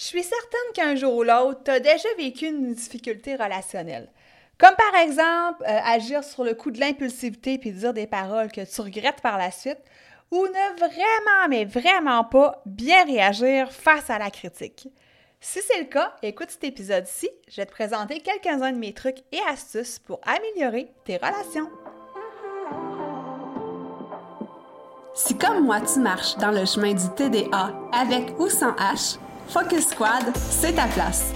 Je suis certaine qu'un jour ou l'autre, tu as déjà vécu une difficulté relationnelle. Comme par exemple, euh, agir sur le coup de l'impulsivité puis dire des paroles que tu regrettes par la suite, ou ne vraiment, mais vraiment pas bien réagir face à la critique. Si c'est le cas, écoute cet épisode-ci, je vais te présenter quelques-uns de mes trucs et astuces pour améliorer tes relations. Si comme moi tu marches dans le chemin du TDA avec ou sans H, Focus Squad, c'est ta place.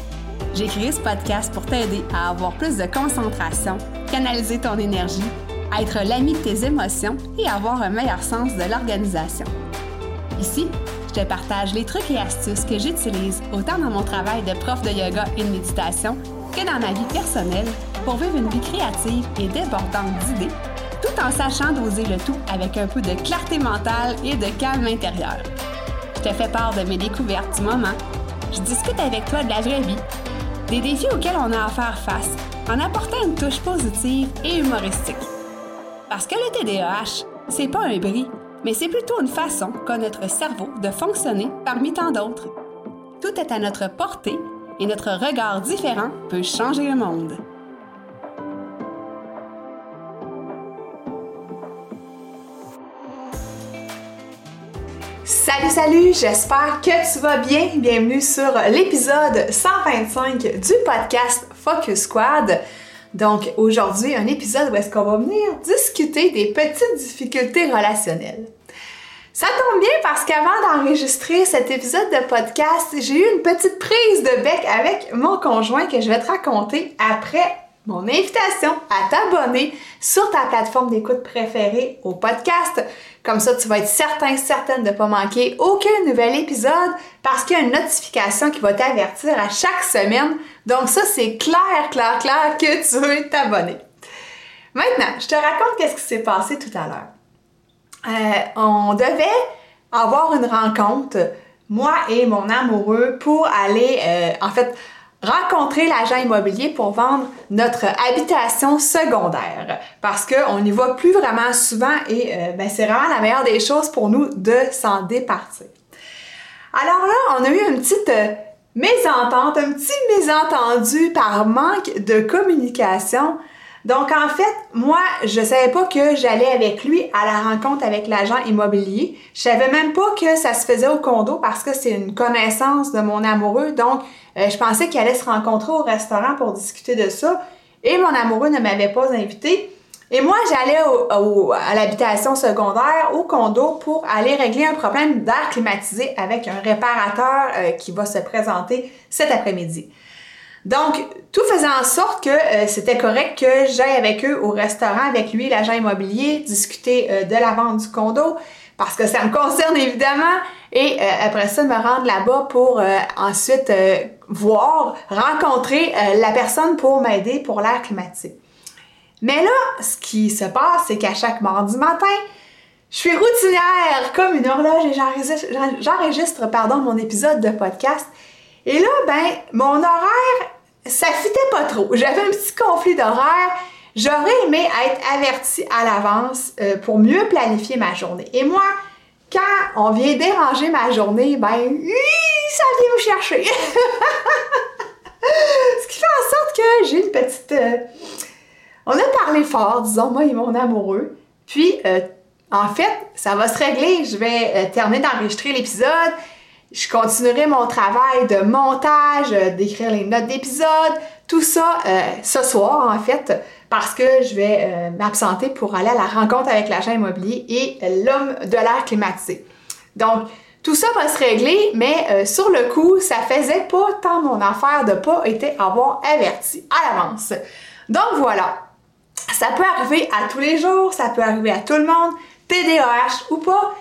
J'ai créé ce podcast pour t'aider à avoir plus de concentration, canaliser ton énergie, être l'ami de tes émotions et avoir un meilleur sens de l'organisation. Ici, je te partage les trucs et astuces que j'utilise autant dans mon travail de prof de yoga et de méditation que dans ma vie personnelle pour vivre une vie créative et débordante d'idées, tout en sachant doser le tout avec un peu de clarté mentale et de calme intérieur. Je te fais part de mes découvertes du moment. Je discute avec toi de la vraie vie, des défis auxquels on a à faire face, en apportant une touche positive et humoristique. Parce que le TDAH, c'est pas un bris, mais c'est plutôt une façon qu'a notre cerveau de fonctionner parmi tant d'autres. Tout est à notre portée et notre regard différent peut changer le monde. Salut, salut, j'espère que tu vas bien. Bienvenue sur l'épisode 125 du podcast Focus Squad. Donc aujourd'hui, un épisode où est-ce qu'on va venir discuter des petites difficultés relationnelles. Ça tombe bien parce qu'avant d'enregistrer cet épisode de podcast, j'ai eu une petite prise de bec avec mon conjoint que je vais te raconter après mon invitation à t'abonner sur ta plateforme d'écoute préférée au podcast. Comme ça, tu vas être certain, certaine de ne pas manquer aucun nouvel épisode parce qu'il y a une notification qui va t'avertir à chaque semaine. Donc ça, c'est clair, clair, clair que tu veux t'abonner. Maintenant, je te raconte qu'est-ce qui s'est passé tout à l'heure. Euh, on devait avoir une rencontre, moi et mon amoureux, pour aller, euh, en fait, rencontrer l'agent immobilier pour vendre notre habitation secondaire parce qu'on y va plus vraiment souvent et euh, ben, c'est vraiment la meilleure des choses pour nous de s'en départir. Alors là, on a eu une petite euh, mésentente, un petit mésentendu par manque de communication. Donc en fait, moi, je savais pas que j'allais avec lui à la rencontre avec l'agent immobilier. Je savais même pas que ça se faisait au condo parce que c'est une connaissance de mon amoureux. Donc euh, je pensais qu'il allait se rencontrer au restaurant pour discuter de ça. Et mon amoureux ne m'avait pas invité. Et moi, j'allais à l'habitation secondaire, au condo, pour aller régler un problème d'air climatisé avec un réparateur euh, qui va se présenter cet après-midi. Donc, tout faisait en sorte que euh, c'était correct que j'aille avec eux au restaurant, avec lui, l'agent immobilier, discuter de la vente du condo, parce que ça me concerne évidemment, et après ça, me rendre là-bas pour ensuite voir, rencontrer euh, la personne pour m'aider pour l'air climatique. Mais là, ce qui se passe, c'est qu'à chaque mardi matin, je suis routinière comme une horloge et j'enregistre pardon, mon épisode de podcast. Et là, ben, mon horaire, ça fitait pas trop. J'avais un petit conflit d'horaire. J'aurais aimé être avertie à l'avance euh, pour mieux planifier ma journée. Et moi, quand on vient déranger ma journée, ben, ça vient nous chercher. Ce qui fait en sorte que j'ai une petite. Euh, on a parlé fort, disons, moi et mon amoureux. Puis, euh, en fait, ça va se régler. Je vais terminer d'enregistrer l'épisode. Je continuerai mon travail de montage, d'écrire les notes d'épisode, tout ça ce soir, en fait, parce que je vais m'absenter pour aller à la rencontre avec l'agent immobilier et l'homme de l'air climatisé. Donc, tout ça va se régler, mais euh, sur le coup, ça faisait pas tant mon affaire de pas été avoir averti à l'avance. Donc voilà, ça peut arriver à tous les jours, ça peut arriver à tout le monde, TDAH ou pas.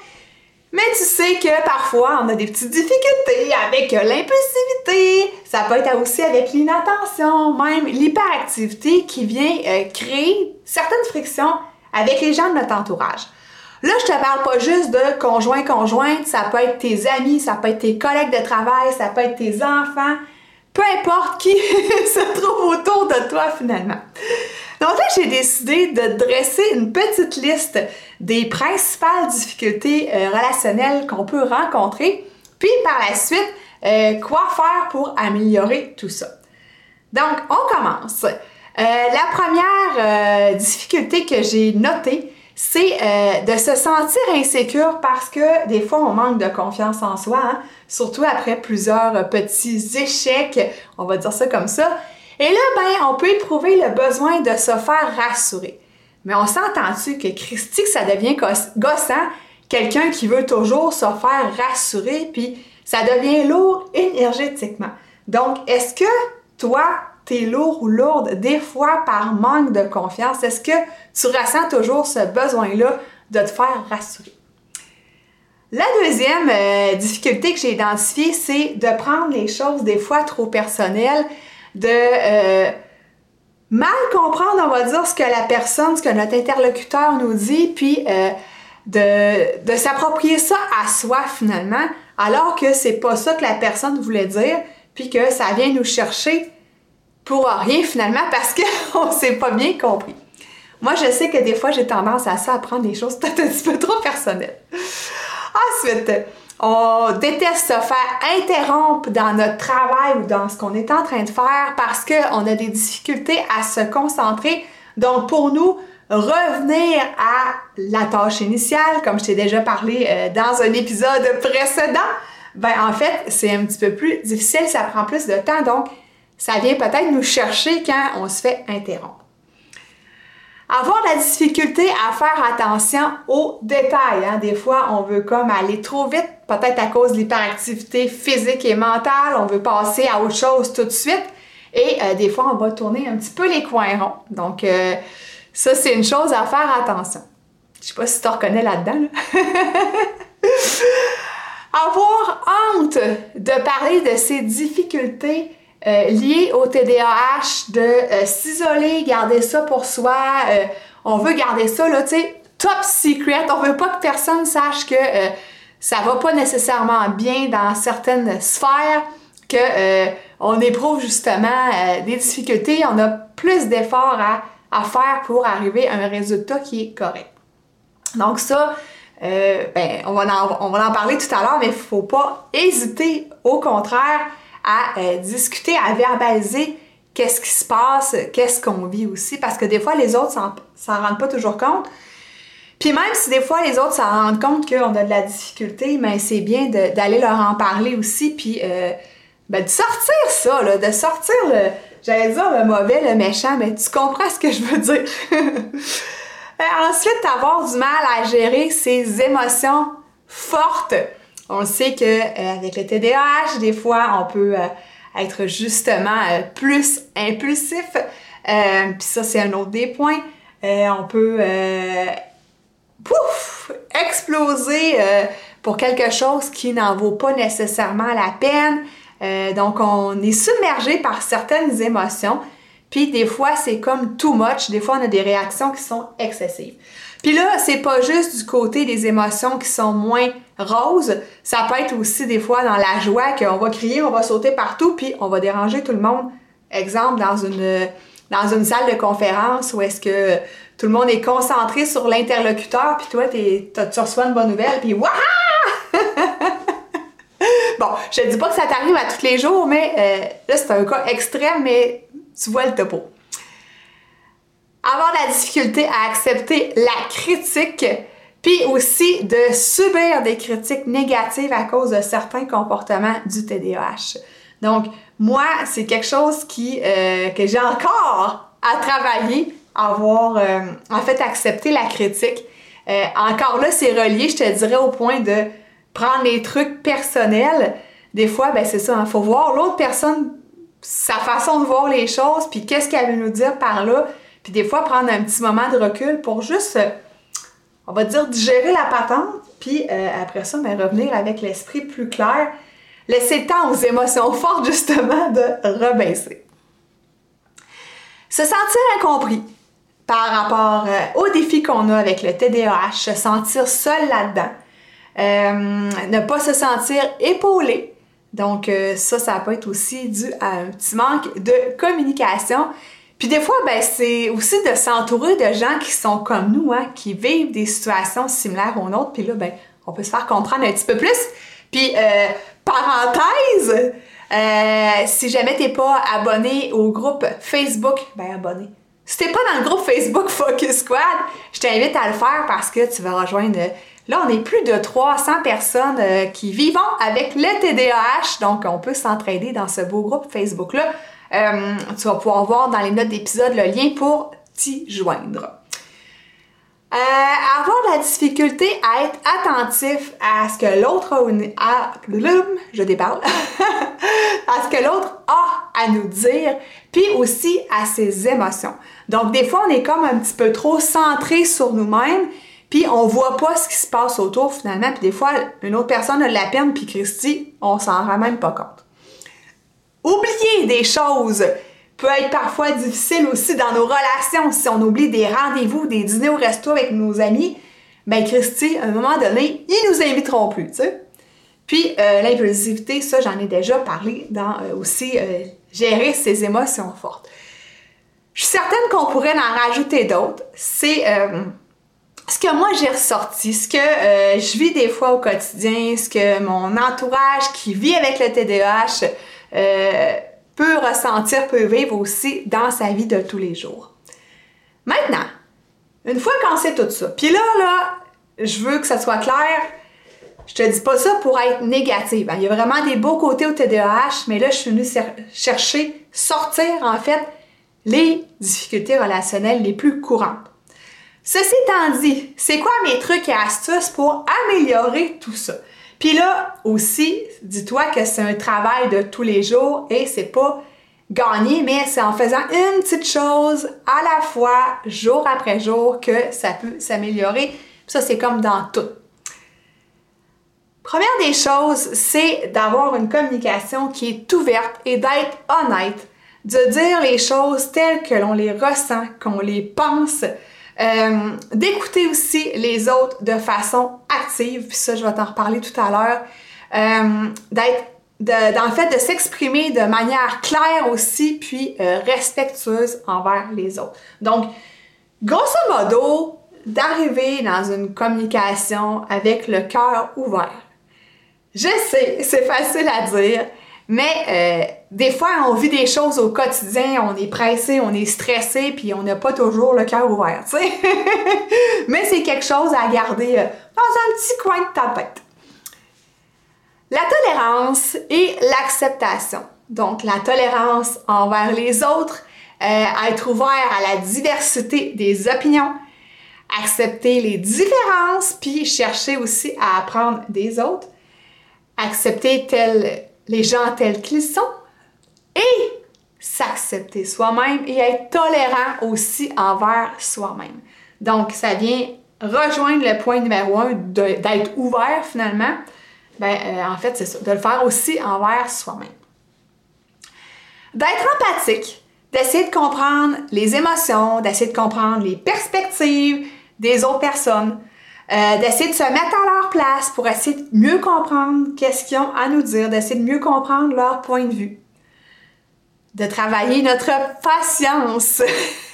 Mais tu sais que parfois, on a des petites difficultés avec l'impulsivité. Ça peut être aussi avec l'inattention, même l'hyperactivité qui vient euh, créer certaines frictions avec les gens de notre entourage. Là, je te parle pas juste de conjoint-conjointe, ça peut être tes amis, ça peut être tes collègues de travail, ça peut être tes enfants, peu importe qui se trouve autour de toi finalement. Donc là, j'ai décidé de dresser une petite liste des principales difficultés euh, relationnelles qu'on peut rencontrer. Puis par la suite, euh, quoi faire pour améliorer tout ça. Donc, on commence. la première difficulté que j'ai notée, c'est de se sentir insécure parce que des fois, on manque de confiance en soi, hein, surtout après plusieurs petits échecs, on va dire ça comme ça. Et là, ben, on peut éprouver le besoin de se faire rassurer. Mais on s'entend-tu que Christy, ça devient gossant, quelqu'un qui veut toujours se faire rassurer, puis ça devient lourd énergétiquement. Donc, est-ce que toi, tu es lourd ou lourde des fois par manque de confiance? Est-ce que tu ressens toujours ce besoin-là de te faire rassurer? La deuxième euh, difficulté que j'ai identifiée, c'est de prendre les choses des fois trop personnelles, de euh, mal comprendre, on va dire, ce que la personne, ce que notre interlocuteur nous dit, puis euh, de, de s'approprier ça à soi finalement, alors que c'est pas ça que la personne voulait dire, puis que ça vient nous chercher pour rien finalement parce qu'on s'est pas bien compris. Moi, je sais que des fois, j'ai tendance à ça, à prendre des choses peut-être un petit peu trop personnelles. Ensuite, on déteste se faire interrompre dans notre travail ou dans ce qu'on est en train de faire parce qu'on a des difficultés à se concentrer. Donc, pour nous, revenir à la tâche initiale, comme je t'ai déjà parlé euh, dans un épisode précédent, ben en fait, c'est un petit peu plus difficile, ça prend plus de temps, donc ça vient peut-être nous chercher quand on se fait interrompre. Avoir la difficulté à faire attention aux détails. Hein. Des fois, on veut comme aller trop vite, peut-être à cause de l'hyperactivité physique et mentale. On veut passer à autre chose tout de suite. Et euh, des fois, on va tourner un petit peu les coins ronds. Donc, euh, ça, c'est une chose à faire attention. Je sais pas si tu reconnais là-dedans. Avoir honte de parler de ses difficultés euh, lié au TDAH, de euh, s'isoler, garder ça pour soi. Euh, on veut garder ça, là, tu sais, top secret. On veut pas que personne sache que ça va pas nécessairement bien dans certaines sphères, que on éprouve justement des difficultés. On a plus d'efforts à, à, faire pour arriver à un résultat qui est correct. Donc ça, ben, on, va en, on va en parler tout à l'heure, mais il faut pas hésiter. Au contraire, à euh, discuter, à verbaliser qu'est-ce qui se passe, qu'est-ce qu'on vit aussi, parce que des fois, les autres s'en rendent pas toujours compte. Puis même si des fois, les autres s'en rendent compte qu'on a de la difficulté, mais c'est bien d'aller leur en parler aussi, puis euh, ben, de sortir ça, là, de sortir le, j'allais dire le mauvais, le méchant, mais tu comprends ce que je veux dire. Euh, ensuite, avoir du mal à gérer ses émotions fortes. On sait que euh, avec le TDAH, des fois, on peut euh, être justement euh, plus impulsif. Puis ça, c'est un autre des points. on peut pouf, exploser pour quelque chose qui n'en vaut pas nécessairement la peine. donc, on est submergé par certaines émotions. Puis des fois, c'est comme too much. Des fois, on a des réactions qui sont excessives. Puis là, c'est pas juste du côté des émotions qui sont moins roses, ça peut être aussi des fois dans la joie qu'on va crier, on va sauter partout, puis on va déranger tout le monde. Exemple, dans une, dans une salle de conférence où est-ce que tout le monde est concentré sur l'interlocuteur, puis toi, tu reçois une bonne nouvelle, puis waouh! bon, je ne dis pas que ça t'arrive à tous les jours, mais euh, là, c'est un cas extrême, mais tu vois le topo avoir la difficulté à accepter la critique, puis aussi de subir des critiques négatives à cause de certains comportements du TDAH. Donc, moi, c'est quelque chose qui, euh, que j'ai encore à travailler, avoir euh, en fait accepter la critique. Euh, encore là, c'est relié, je te dirais, au point de prendre les trucs personnels. Des fois, ben c'est ça, il hein, faut voir l'autre personne, sa façon de voir les choses, puis qu'est-ce qu'elle veut nous dire par là, puis des fois, prendre un petit moment de recul pour juste, euh, on va dire, digérer la patente, puis euh, après ça, ben, revenir avec l'esprit plus clair. Laisser le temps aux émotions fortes, justement, de rebaisser. Se sentir incompris par rapport euh, aux défis qu'on a avec le TDAH, se sentir seul là-dedans, ne pas se sentir épaulé. Donc ça, ça peut être aussi dû à un petit manque de communication puis des fois, ben, c'est aussi de s'entourer de gens qui sont comme nous, hein, qui vivent des situations similaires aux nôtres. Puis là, ben, on peut se faire comprendre un petit peu plus. Puis, euh, parenthèse, euh, si jamais t'es pas abonné au groupe Facebook, ben abonné. Si t'es pas dans le groupe Facebook Focus Squad, je t'invite à le faire parce que tu vas rejoindre. Là, on est plus de 300 personnes euh, qui vivent avec le TDAH, donc on peut s'entraider dans ce beau groupe Facebook-là. Euh, tu vas pouvoir voir dans les notes d'épisode le lien pour t'y joindre. Euh, avoir de la difficulté à être attentif à ce que l'autre a, je déparle, à ce que l'autre a à nous dire, puis aussi à ses émotions. Donc des fois on est comme un petit peu trop centré sur nous-mêmes, puis on voit pas ce qui se passe autour finalement, puis des fois une autre personne a de la peine, puis Christy, on s'en rend même pas compte. Des choses peut être parfois difficile aussi dans nos relations. Si on oublie des rendez-vous, des dîners au resto avec nos amis, ben Christy, à un moment donné, ils nous inviteront plus, tu sais. Puis euh, l'impulsivité, ça j'en ai déjà parlé dans euh, aussi euh, gérer ses émotions fortes. Je suis certaine qu'on pourrait en rajouter d'autres. C'est ce que moi j'ai ressorti, ce que je vis des fois au quotidien, ce que mon entourage qui vit avec le TDAH peut ressentir, peut vivre aussi dans sa vie de tous les jours. Maintenant, une fois qu'on sait tout ça, puis là, là, je veux que ça soit clair, je te dis pas ça pour être négative. Hein. Il y a vraiment des beaux côtés au TDAH, mais là, je suis venue chercher, sortir en fait les difficultés relationnelles les plus courantes. Ceci étant dit, c'est quoi mes trucs et astuces pour améliorer tout ça? Puis là aussi, dis-toi que c'est un travail de tous les jours et c'est pas gagner, mais c'est en faisant une petite chose à la fois, jour après jour, que ça peut s'améliorer. Ça, c'est comme dans tout. Première des choses, c'est d'avoir une communication qui est ouverte et d'être honnête, de dire les choses telles que l'on les ressent, qu'on les pense, euh, d'écouter aussi les autres de façon active, puis ça, je vais t'en reparler tout à l'heure. Euh, d'être en fait, de s'exprimer de manière claire aussi, puis euh, respectueuse envers les autres. Donc, grosso modo, d'arriver dans une communication avec le cœur ouvert. Je sais, c'est facile à dire, mais euh, des fois, on vit des choses au quotidien, on est pressé, on est stressé, puis on n'a pas toujours le cœur ouvert, tu sais. mais c'est quelque chose à garder euh, dans un petit coin de ta tête. La tolérance et l'acceptation. Donc, la tolérance envers les autres, euh, être ouvert à la diversité des opinions, accepter les différences, puis chercher aussi à apprendre des autres, accepter tel les gens tels qu'ils sont et s'accepter soi-même et être tolérant aussi envers soi-même. Donc, ça vient rejoindre le point numéro un d'être ouvert finalement. Ben, euh, en fait, c'est ça, de le faire aussi envers soi-même. D'être empathique, d'essayer de comprendre les émotions, d'essayer de comprendre les perspectives des autres personnes, euh, d'essayer de se mettre à leur place pour essayer de mieux comprendre qu'est-ce qu'ils ont à nous dire, d'essayer de mieux comprendre leur point de vue, de travailler notre patience.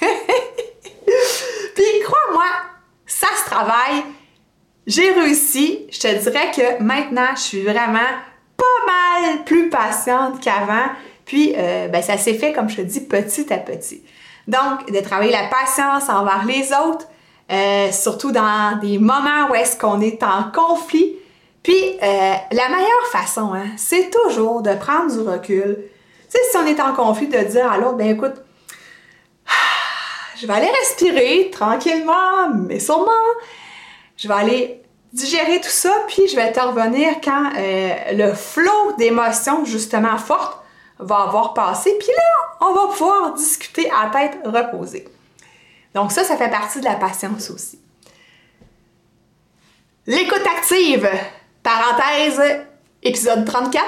Puis crois-moi, ça se travaille. J'ai réussi. Je te dirais que maintenant, je suis vraiment pas mal plus patiente qu'avant. Puis, euh, ben, ça s'est fait, comme je te dis, petit à petit. Donc, de travailler la patience envers les autres, euh, surtout dans des moments où est-ce qu'on est en conflit. Puis, euh, la meilleure façon, hein, c'est toujours de prendre du recul. Tu sais, si on est en conflit, de dire à l'autre, ben écoute, je vais aller respirer tranquillement, mais sûrement. Je vais aller digérer tout ça, puis je vais te revenir quand euh, le flot d'émotions, justement fortes, va avoir passé. Puis là, on va pouvoir discuter à tête reposée. Donc ça, ça fait partie de la patience aussi. L'écoute active, parenthèse, épisode 34.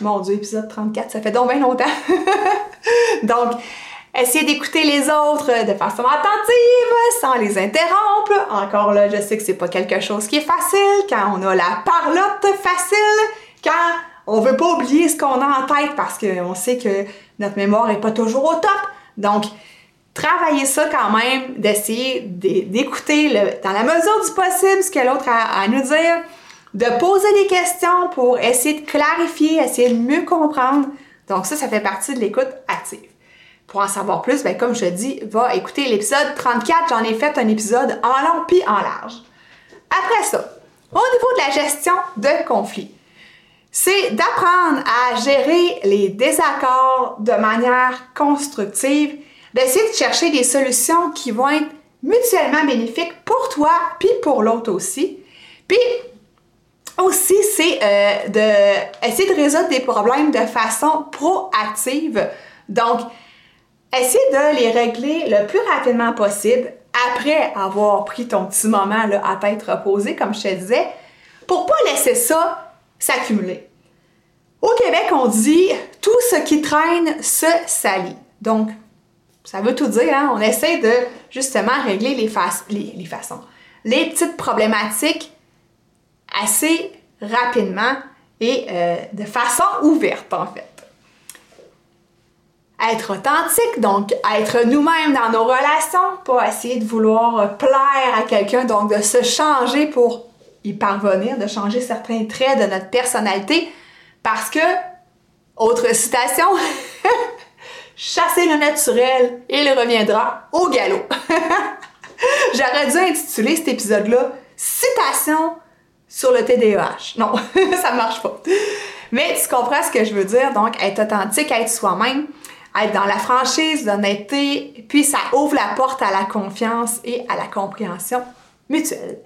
Mon Dieu, épisode 34, ça fait donc bien longtemps. donc, essayez d'écouter les autres de façon attentive, sans les interrompre. Encore là, je sais que c'est pas quelque chose qui est facile quand on a la parlotte facile, quand on veut pas oublier ce qu'on a en tête parce qu'on sait que notre mémoire est pas toujours au top. Donc, travailler ça quand même, d'essayer d'écouter dans la mesure du possible ce que l'autre a à nous dire. de poser des questions pour essayer de clarifier, essayer de mieux comprendre. Donc ça, ça fait partie de l'écoute active. Pour en savoir plus, ben, comme je dis, va écouter l'épisode 34. J'en ai fait un épisode en long puis en large. Après ça, au niveau de la gestion de conflits, c'est d'apprendre à gérer les désaccords de manière constructive, d'essayer de chercher des solutions qui vont être mutuellement bénéfiques pour toi puis pour l'autre aussi. Puis aussi, c'est euh, d'essayer de résoudre des problèmes de façon proactive. Donc, essayer de les régler le plus rapidement possible après avoir pris ton petit moment là, à t'être reposé, comme je te disais, pour pas laisser ça s'accumuler. Au Québec, on dit tout ce qui traîne se salit. Donc, ça veut tout dire, hein? on essaie de justement régler les, les façons, les petites problématiques assez rapidement et euh, de façon ouverte en fait. Être authentique, donc être nous-mêmes dans nos relations, pas essayer de vouloir plaire à quelqu'un, donc de se changer pour y parvenir, de changer certains traits de notre personnalité, parce que, autre citation, chasser le naturel, il reviendra au galop. J'aurais dû intituler cet épisode-là Citation sur le TDAH. Non, ça marche pas. Mais tu comprends ce que je veux dire, donc être authentique, être soi-même, être dans la franchise, l'honnêteté, puis ça ouvre la porte à la confiance et à la compréhension mutuelle.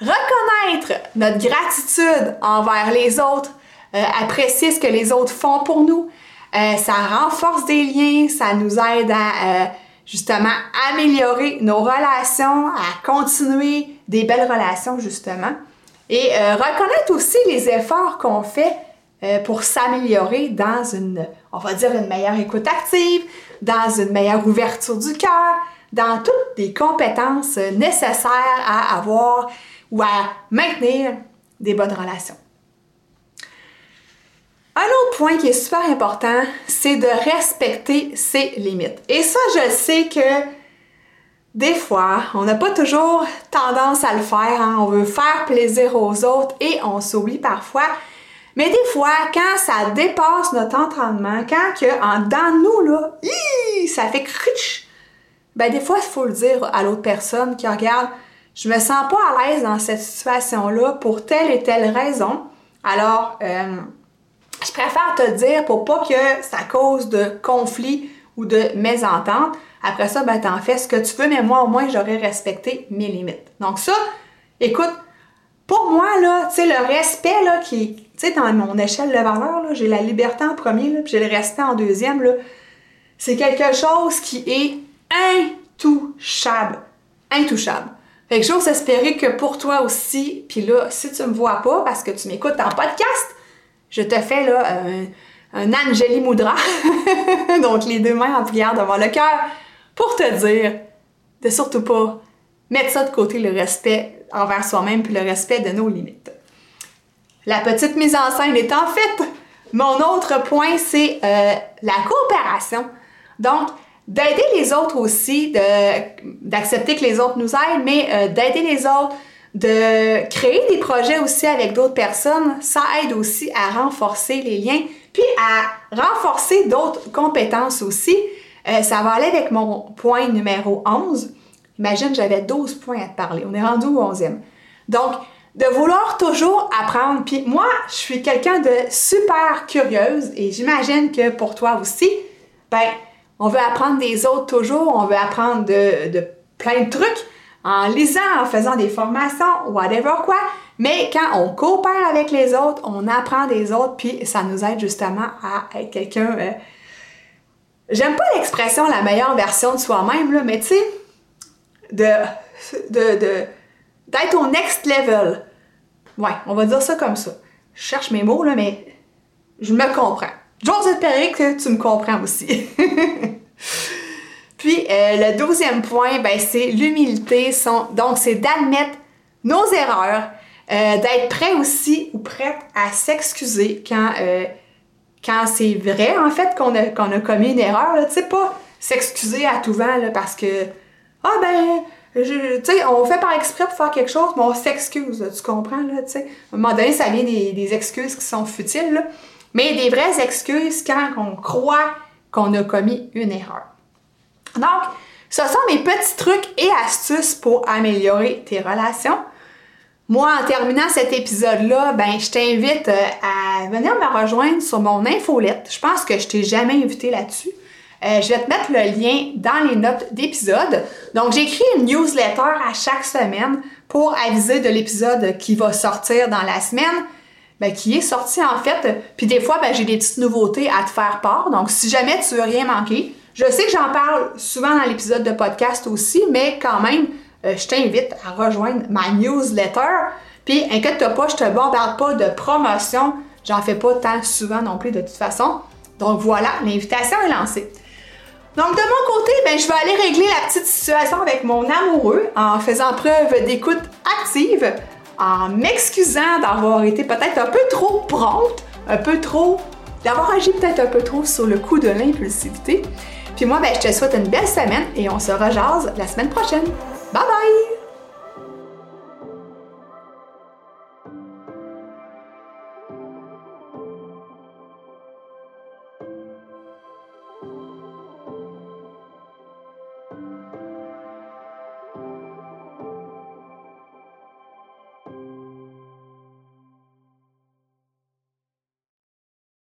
Reconnaître notre gratitude envers les autres, euh, apprécier ce que les autres font pour nous, euh, ça renforce des liens, ça nous aide à euh, justement améliorer nos relations, à continuer des belles relations justement. Et reconnaître aussi les efforts qu'on fait pour s'améliorer dans une, on va dire, une meilleure écoute active, dans une meilleure ouverture du cœur, dans toutes les compétences nécessaires à avoir ou à maintenir des bonnes relations. Un autre point qui est super important, c'est de respecter ses limites. Et ça, je sais que des fois, on n'a pas toujours tendance à le faire. Hein. On veut faire plaisir aux autres et on s'oublie parfois. Mais des fois, quand ça dépasse notre entendement, quand que en dans nous là, ça fait criche, ben des fois il faut le dire à l'autre personne qui regarde, je me sens pas à l'aise dans cette situation-là pour telle et telle raison. Alors, euh, je préfère te dire pour pas que ça cause de conflit ou de mésentente. Après ça, ben, t'en fais ce que tu veux, mais moi, au moins, j'aurais respecté mes limites. Donc ça, écoute, pour moi, là, tu sais, le respect, là, qui, tu sais, dans mon échelle de valeur, j'ai la liberté en premier, là, puis j'ai le respect en deuxième, là, c'est quelque chose qui est intouchable. Intouchable. Fait que j'ose espérer que pour toi aussi, puis là, si tu me vois pas parce que tu m'écoutes en podcast, je te fais là un, un Angeli Moudra, donc les deux mains en prière devant le cœur, pour te dire de surtout pas mettre ça de côté, le respect envers soi-même puis le respect de nos limites. La petite mise en scène est en fait mon autre point, c'est euh, la coopération. Donc, d'aider les autres aussi, d'accepter que les autres nous aident, mais euh, d'aider les autres, de créer des projets aussi avec d'autres personnes, ça aide aussi à renforcer les liens, puis à renforcer d'autres compétences aussi. Euh, ça va aller avec mon point numéro 11. Imagine, j'avais 12 points à te parler. On est rendu au 11e. Donc, de vouloir toujours apprendre. Puis moi, je suis quelqu'un de super curieuse et j'imagine que pour toi aussi, ben, on veut apprendre des autres toujours, on veut apprendre de, plein de trucs en lisant, en faisant des formations, whatever quoi. Mais quand on coopère avec les autres, on apprend des autres, puis ça nous aide justement à être quelqu'un. Euh, j'aime pas l'expression la meilleure version de soi-même, mais tu sais, de, d'être au next level. Ouais, on va dire ça comme ça. Je cherche mes mots, là, mais je me comprends. J'ose espérer que tu me comprends aussi. Puis euh, le douzième point, ben, c'est l'humilité. Donc, c'est d'admettre nos erreurs, euh, d'être prêt aussi ou prête à s'excuser quand, euh, quand c'est vrai, en fait, qu'on a, a commis une erreur. Tu sais, pas s'excuser à tout vent parce que, ah ben, tu sais, on fait par exprès pour faire quelque chose, mais on s'excuse, tu comprends, là, tu sais. À un moment donné, ça vient des, excuses qui sont futiles. Mais des vraies excuses quand on croit qu'on a commis une erreur. Donc, ce sont mes petits trucs et astuces pour améliorer tes relations. Moi, en terminant cet épisode-là, ben, je t'invite euh, à venir me rejoindre sur mon infolette. Je pense que je t'ai jamais invité là-dessus. Euh, je vais te mettre le lien dans les notes d'épisode. Donc, j'écris une newsletter à chaque semaine pour aviser de l'épisode qui va sortir dans la semaine, ben, qui est sorti en fait. Puis des fois, ben, j'ai des petites nouveautés à te faire part. Donc, si jamais tu veux rien manquer, je sais que j'en parle souvent dans l'épisode de podcast aussi, mais quand même, euh, je t'invite à rejoindre ma newsletter. Puis, inquiète-toi pas, je te bombarde pas de promotion. J'en fais pas tant souvent non plus de toute façon. Donc voilà, l'invitation est lancée. Donc de mon côté, ben, je vais aller régler la petite situation avec mon amoureux en faisant preuve d'écoute active, en m'excusant d'avoir été peut-être un peu trop prompte, un peu trop, d'avoir agi peut-être un peu trop sur le coup de l'impulsivité. Puis moi, ben, je te souhaite une belle semaine et on se rejase la semaine prochaine. Bye bye!